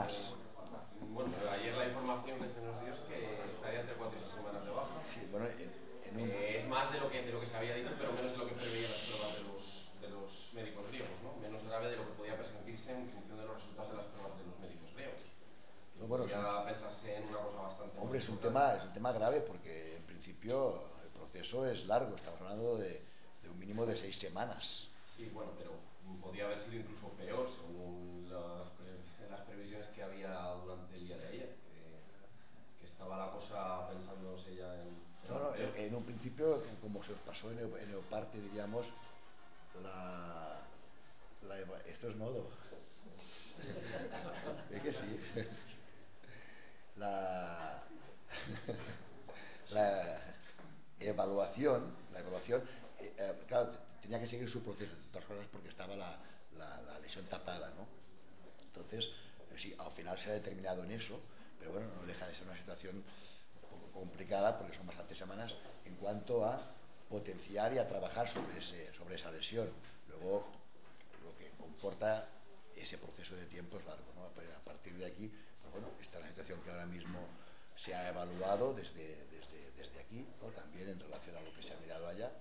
Más. Bueno, pero ayer la información que se nos dio es que estaría entre 4 y 6 semanas de baja. Sí, bueno, en, en un, Eh, es más de lo, que, de lo que se había dicho, pero menos de lo que preveían las pruebas de los, de los médicos griegos, ¿no? Menos grave de lo que podía presentirse en función de los resultados de las pruebas de los médicos griegos. No, bueno, podía pensarse en una cosa bastante hombre, es un tema, es un tema grave porque en principio el proceso es largo, estamos hablando de, de un mínimo de seis semanas. Sí, bueno, pero podía haber sido incluso peor según las, pre- las previsiones que había durante el día de ayer, que, que estaba la cosa pensándose ya en... en No, no, en, en un principio, como se pasó en, el- en Eoparte, diríamos, la, esto es nodo. ¿Es que sí? La, la evaluación, la evaluación, eh, eh, claro, tenía que seguir su proceso, entre otras cosas porque estaba la, la- la lesión tapada, ¿no? Entonces, eh, sí, al final se ha determinado en eso, pero bueno, no deja de ser una situación un poco complicada porque son bastantes semanas en cuanto a potenciar y a trabajar sobre, ese, sobre esa lesión. Luego, lo que comporta ese proceso de tiempo es largo, ¿no? Pero a partir de aquí, pues bueno, esta es la situación que ahora mismo se ha evaluado desde, desde, desde aquí, ¿no? también en relación a lo que se ha mirado allá.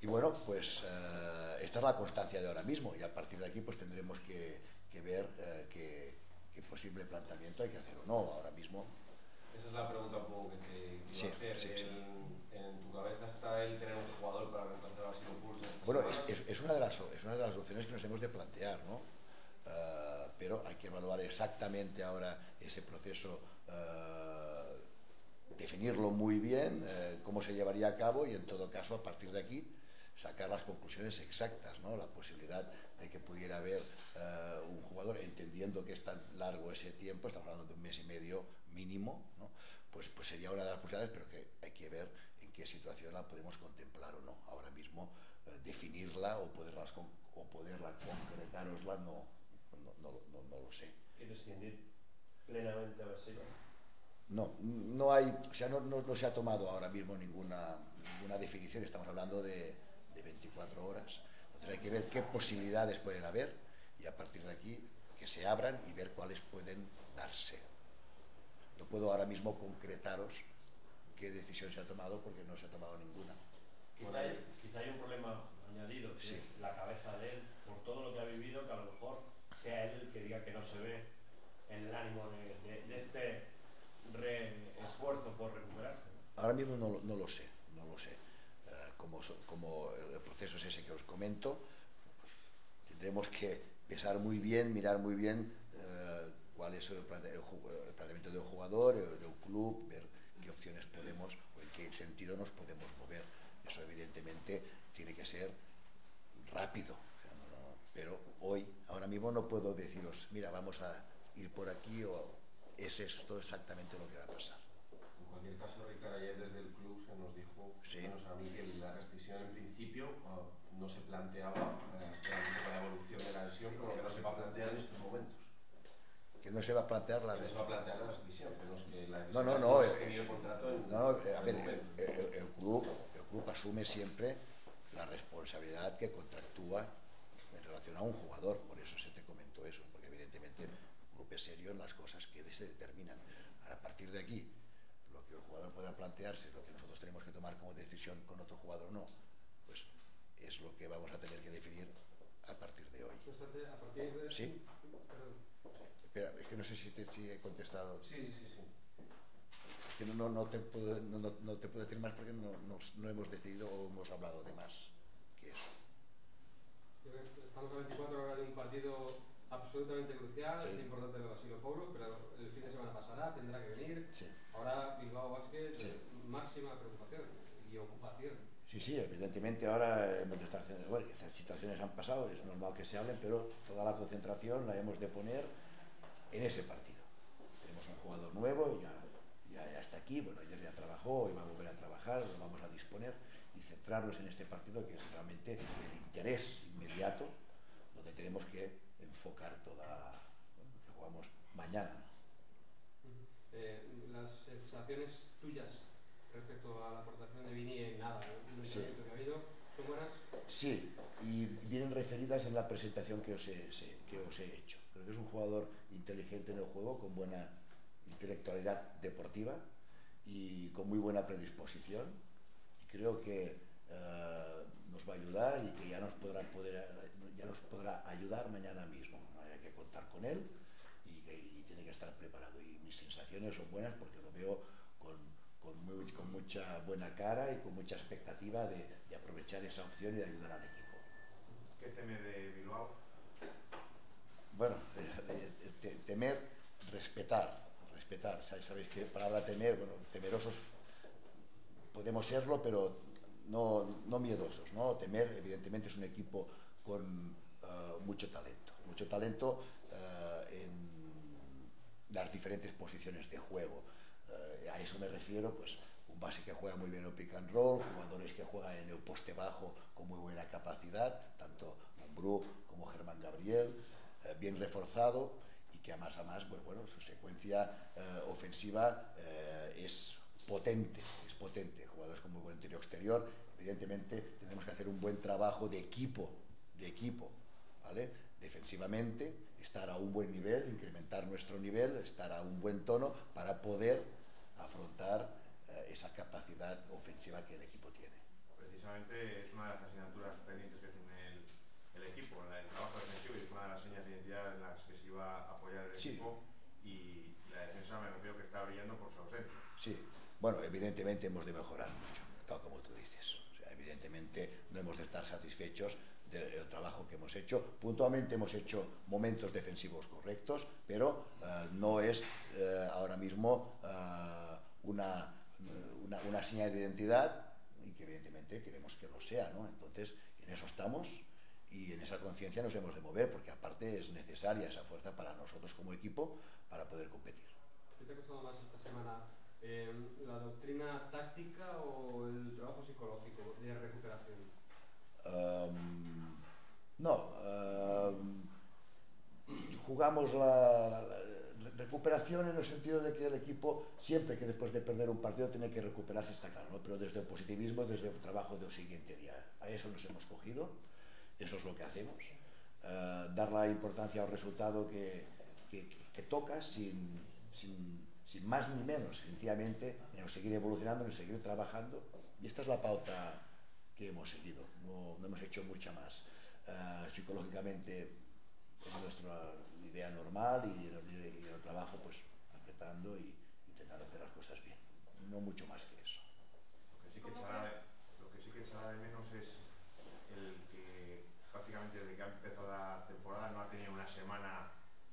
Y bueno, pues eh, esta es la constancia de ahora mismo y a partir de aquí pues tendremos que, que ver eh, qué, qué posible planteamiento hay que hacer o no. Ahora mismo Esa es la pregunta un poco que te iba Sí, a hacer. sí, sí. El- en tu cabeza está el tener un jugador para reemplazar a estas Bueno, es, una de las, es una de las opciones que nos hemos de plantear, ¿no? Eh, pero hay que evaluar exactamente ahora ese proceso, definirlo muy bien, eh, cómo se llevaría a cabo y en todo caso, a partir de aquí, sacar las conclusiones exactas, ¿no? La posibilidad de que pudiera haber eh, un jugador, entendiendo que es tan largo ese tiempo, estamos hablando de un mes y medio mínimo, ¿no? Pues, pues sería una de las posibilidades, pero que hay que ver en qué situación la podemos contemplar o no. Ahora mismo eh, definirla o poderlas con- o poderla concretarosla no, no, no, no, no lo sé. rescindir plenamente a Basilio. No, no hay, o sea, no, no, no se ha tomado ahora mismo ninguna, ninguna definición, estamos hablando de, de 24 horas. Entonces hay que ver qué posibilidades pueden haber y a partir de aquí que se abran y ver cuáles pueden darse. No puedo ahora mismo concretaros qué decisión se ha tomado porque no se ha tomado ninguna. Quizá hay, quizá hay un problema añadido, que Sí. es la cabeza de él, por todo lo que ha vivido, que a lo mejor sea él el que diga que no se ve en el ánimo de, re- esfuerzo por recuperarse. Ahora mismo no, no lo sé, no lo sé. Eh, como, como el proceso es ese que os comento, tendremos que pensar muy bien, mirar muy bien eh, cuál es el, plante- el planteamiento de un jugador, eh, de un club, ver qué opciones podemos o en qué sentido nos podemos mover. Eso evidentemente tiene que ser rápido. o sea, no- no- pero hoy, ahora mismo no puedo deciros, mira, vamos a ir por aquí o es esto exactamente lo que va a pasar. En cualquier caso, Ricard, ayer desde el club se nos dijo, Sí. menos a mí, que la restricción en principio ah, no se planteaba, eh, poco la evolución de la lesión, pero que no se va a plantear en estos momentos. Que no se va a plantear la no se va a plantear la restricción, no es que la No, no, no, es eh, el contrato en, No, no, eh, a ver, el el, el- el club, el club asume siempre la responsabilidad que contractúa en relación a un jugador, por eso se te comentó eso, porque evidentemente es serio en las cosas que se determinan. Ahora, a partir de aquí, lo que el jugador pueda plantearse, lo que nosotros tenemos que tomar como decisión con otro jugador o no, pues es lo que vamos a tener que definir a partir de hoy. A partir de... ¿Sí? Espera, es que no sé si, te, si he contestado. Sí, sí, sí. Es que no, no, no, te, puedo, no, no, te puedo decir más porque no, no, hemos decidido o hemos hablado de más que eso. Estamos a 24 horas de un partido absolutamente crucial, es importante el Basilo Paulo, pero el fin de semana pasará, tendrá que venir. Ahora Bilbao Basket, máxima preocupación y ocupación. Sí, sí, evidentemente ahora hemos de estar haciendo, bueno, esas situaciones han pasado, es normal que se hablen, pero toda la concentración la hemos de poner en ese partido. Tenemos un jugador nuevo, ya, ya, ya está aquí, bueno, ayer ya trabajó, hoy va a volver a trabajar, lo vamos a disponer y centrarnos en este partido que es realmente el interés inmediato, donde tenemos que enfocar toda, bueno, que jugamos mañana. Eh, las sensaciones tuyas respecto a la aportación de Vini en nada, ¿no? el sí. que ha habido, ¿son buenas? Sí, y vienen referidas en la presentación que os, he, que os he hecho. Creo que es un jugador inteligente en el juego, con buena intelectualidad deportiva y con muy buena predisposición. Y creo que eh, nos va a ayudar y que ya nos podrá poder ya nos podrá ayudar mañana mismo. Hay que contar con él y, que, y tiene que estar preparado. Y mis sensaciones son buenas porque lo veo con, con, muy, con mucha buena cara y con mucha expectativa de, de aprovechar esa opción y de ayudar al equipo. ¿Qué teme de Bilbao? Bueno, eh, eh, temer, respetar, respetar. ¿Sabéis qué palabra temer? Bueno, temerosos podemos serlo, pero no, no miedosos, ¿no? Temer, evidentemente, es un equipo con uh, mucho talento, mucho talento uh, en las diferentes posiciones de juego. Uh, a eso me refiero, pues, un base que juega muy bien el pick and roll, jugadores que juegan en el poste bajo con muy buena capacidad, tanto Mumbrú como Germán Gabriel, bien reforzado y que a más a más, pues bueno, su secuencia ofensiva es potente, potente, jugadores con muy buen interior exterior, evidentemente tenemos que hacer un buen trabajo de equipo, de equipo, ¿vale? Defensivamente, estar a un buen nivel, incrementar nuestro nivel, estar a un buen tono para poder afrontar eh, esa capacidad ofensiva que el equipo tiene. Precisamente es una de las asignaturas pendientes que tiene el, el equipo, la del trabajo defensivo y es una de las señas de identidad en las que se iba a apoyar el sí. equipo y la defensa me refiero que está brillando por su ausencia. Sí, bueno, evidentemente hemos de mejorar mucho, tal como tú dices. O sea, evidentemente no hemos de estar satisfechos del trabajo que hemos hecho. Puntualmente hemos hecho momentos defensivos correctos, pero uh, no es uh, ahora mismo una, una, una señal de identidad y que evidentemente queremos que lo sea, ¿no? Entonces, en eso estamos y en esa conciencia nos hemos de mover porque aparte es necesaria esa fuerza para nosotros como equipo para poder competir. ¿Qué te ha costado más esta semana eh, la doctrina táctica o el trabajo psicológico de recuperación? Um, no, um, jugamos la, la, recuperación en el sentido de que el equipo siempre que después de perder un partido tiene que recuperarse está claro, ¿no? pero desde el positivismo, desde el trabajo del siguiente día. A eso nos hemos cogido, eso es lo que hacemos. Uh, dar la importancia al resultado que, que, que toca sin, sin sin más ni menos, sencillamente, en seguir evolucionando, en seguir trabajando. Y esta es la pauta que hemos seguido, no, no hemos hecho mucha más. Uh, psicológicamente es nuestra idea normal y en el, y en el trabajo, pues apretando y intentando hacer las cosas bien. No mucho más que eso. Lo que sí que echará de, lo que sí que echará de menos es el que prácticamente desde que ha empezado la temporada no ha tenido una semana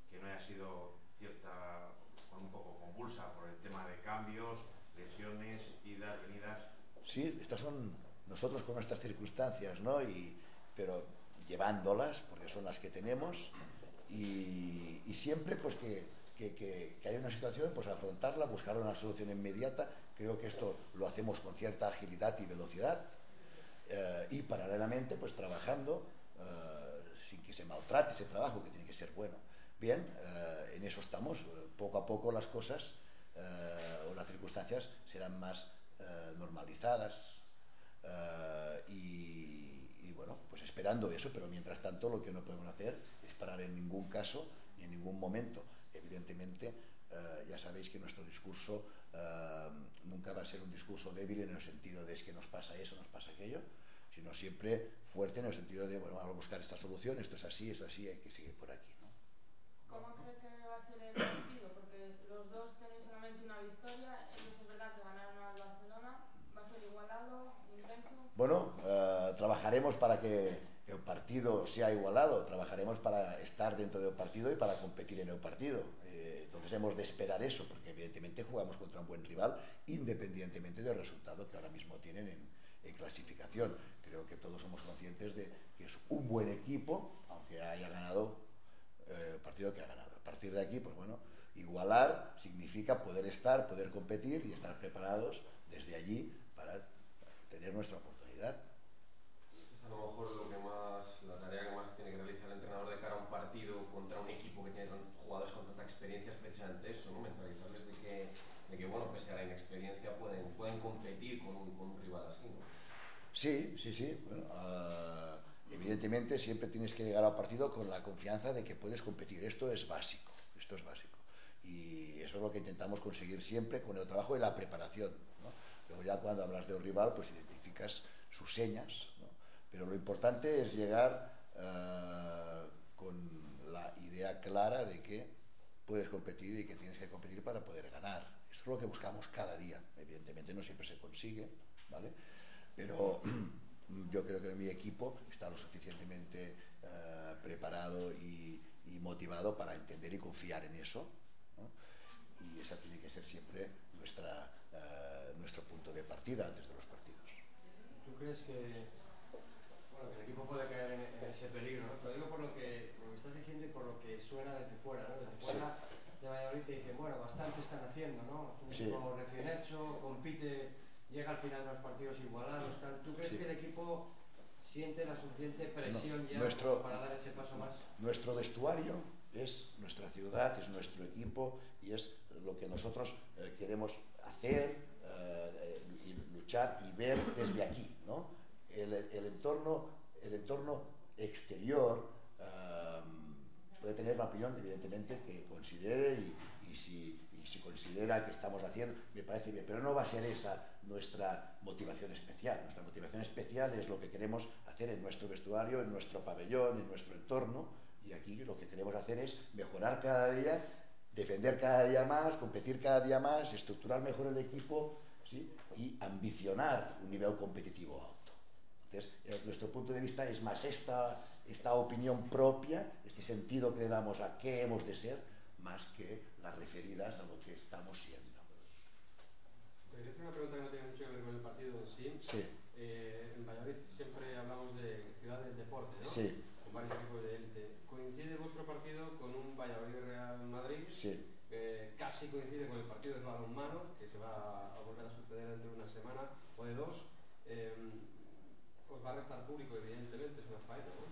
que no haya sido cierta con un poco convulsa por el tema de cambios, lesiones, idas, venidas. Sí, estas son nosotros con nuestras circunstancias, ¿no? Y, pero llevándolas, porque son las que tenemos, y, y siempre pues que, que, que, hay una situación, pues afrontarla, buscar una solución inmediata. Creo que esto lo hacemos con cierta agilidad y velocidad, eh, y paralelamente pues trabajando eh, sin que se maltrate ese trabajo, que tiene que ser bueno. Bien, eh, en eso estamos. Poco a poco las cosas o las circunstancias serán más eh, normalizadas eh, y, bueno, pues esperando eso, pero mientras tanto lo que no podemos hacer es parar en ningún caso ni en ningún momento. Evidentemente, eh, ya sabéis que nuestro discurso nunca va a ser un discurso débil en el sentido de es que nos pasa eso, nos pasa aquello, sino siempre fuerte en el sentido de, bueno, vamos a buscar esta solución, esto es así, es así, hay que seguir por aquí. ¿Cómo cree que va a ser el partido? Porque los dos tenéis solamente una victoria, ellos es verdad que ganaron al Barcelona, ¿va a ser igualado, intenso? Bueno, uh, trabajaremos para que el partido sea igualado, trabajaremos para estar dentro del partido y para competir en el partido. Eh, entonces hemos de esperar eso, porque evidentemente jugamos contra un buen rival, independientemente del resultado que ahora mismo tienen en, en clasificación. Creo que todos somos conscientes de que es un buen equipo, aunque haya ganado eh, partido que ha ganado. A partir de aquí, pues bueno, igualar significa poder estar, poder competir y estar preparados desde allí para tener nuestra oportunidad. Es a lo mejor lo que más, la tarea que más tiene que realizar el entrenador de cara a un partido contra un equipo que tiene jugadores con tanta experiencia es precisamente eso, ¿no? mentalizarles de que, de que bueno, pese a la inexperiencia pueden, pueden competir con un, con un rival así. ¿no? Sí, sí, sí. Bueno, uh, evidentemente siempre tienes que llegar al partido con la confianza de que puedes competir. Esto es básico, esto es básico. Y eso es lo que intentamos conseguir siempre con el trabajo y la preparación. ¿no? Luego ya cuando hablas de un rival, pues identificas sus señas. ¿no? Pero lo importante es llegar uh, con la idea clara de que puedes competir y que tienes que competir para poder ganar. Eso es lo que buscamos cada día. Evidentemente no siempre se consigue, ¿vale? pero yo creo que mi equipo está lo suficientemente uh, preparado y, y, motivado para entender y confiar en eso. ¿no? Y esa tiene que ser siempre nuestra, uh, nuestro punto de partida antes de los partidos. ¿Tú crees que, bueno, que el equipo puede caer en, en ese peligro? ¿no? Pero digo por lo, que, por lo que estás diciendo y por lo que suena desde fuera. ¿no? Desde fuera sí. de Valladolid te dicen, bueno, bastante están haciendo, ¿no? Es un sí. equipo recién hecho, compite llega al final de los partidos igualados, tal. ¿Tú crees sí. que el equipo siente la suficiente presión no, ya nuestro, para dar ese paso más? Nuestro vestuario es nuestra ciudad, es nuestro equipo y es lo que nosotros eh, queremos hacer eh, y luchar y ver desde aquí, ¿no? El, el entorno, el entorno exterior tener la opinión, evidentemente, que considere y, si, considera que estamos haciendo, me parece bien, pero no va a ser esa nuestra motivación especial. Nuestra motivación especial es lo que queremos hacer en nuestro vestuario, en nuestro pabellón, en nuestro entorno, y aquí lo que queremos hacer es mejorar cada día, defender cada día más, competir cada día más, estructurar mejor el equipo y ambicionar un nivel competitivo alto. Entonces, eh, nuestro punto de vista es más esta, esta opinión propia, este sentido que le damos a qué hemos de ser, más que las referidas a lo que estamos siendo. Te quería hacer una pregunta que no tiene mucho que ver con el partido en sí. Sí. Eh, en Valladolid siempre hablamos de ciudad del deporte, ¿no? Sí. Con varios equipos de élite. ¿Coincide vuestro partido con un Valladolid-Real Madrid? Sí. Eh, casi coincide con el partido de balonmano, que se va a volver a suceder dentro de una semana o de dos. Eh, os va a restar público, evidentemente, es una faena, ¿no?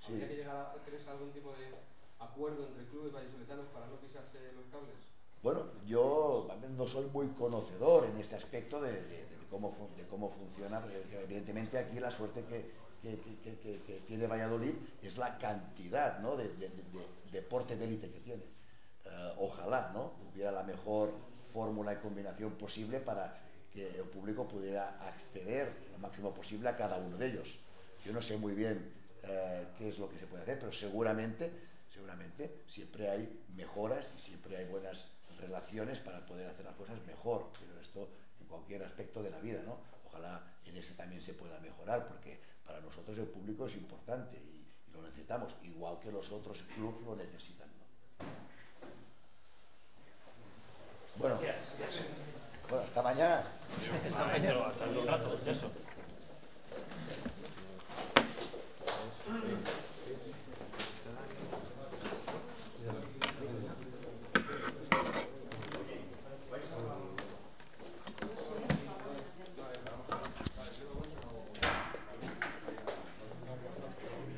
Sí. ¿Habría que llegar a, ¿crees, algún tipo de acuerdo entre clubes vallisoletanos para no pisarse los cables? Bueno, yo no soy muy conocedor en este aspecto de, de, de, cómo, de cómo funciona, evidentemente aquí la suerte que, que, que, que, tiene Valladolid es la cantidad ¿no? de, de deporte de élite que tiene. Uh, ojalá ¿no? hubiera la mejor fórmula y combinación posible para que el público pudiera acceder lo máximo posible a cada uno de ellos. Yo no sé muy bien uh, qué es lo que se puede hacer, pero seguramente, seguramente siempre hay mejoras y siempre hay buenas relaciones para poder hacer las cosas mejor, pero esto en cualquier aspecto de la vida, ¿no? Ojalá en ese también se pueda mejorar, porque para nosotros el público es importante y, y lo necesitamos, igual que los otros clubes lo necesitan, ¿no? Bueno, bueno, hasta mañana. Adiós. Hasta mañana. Hasta un rato, eso.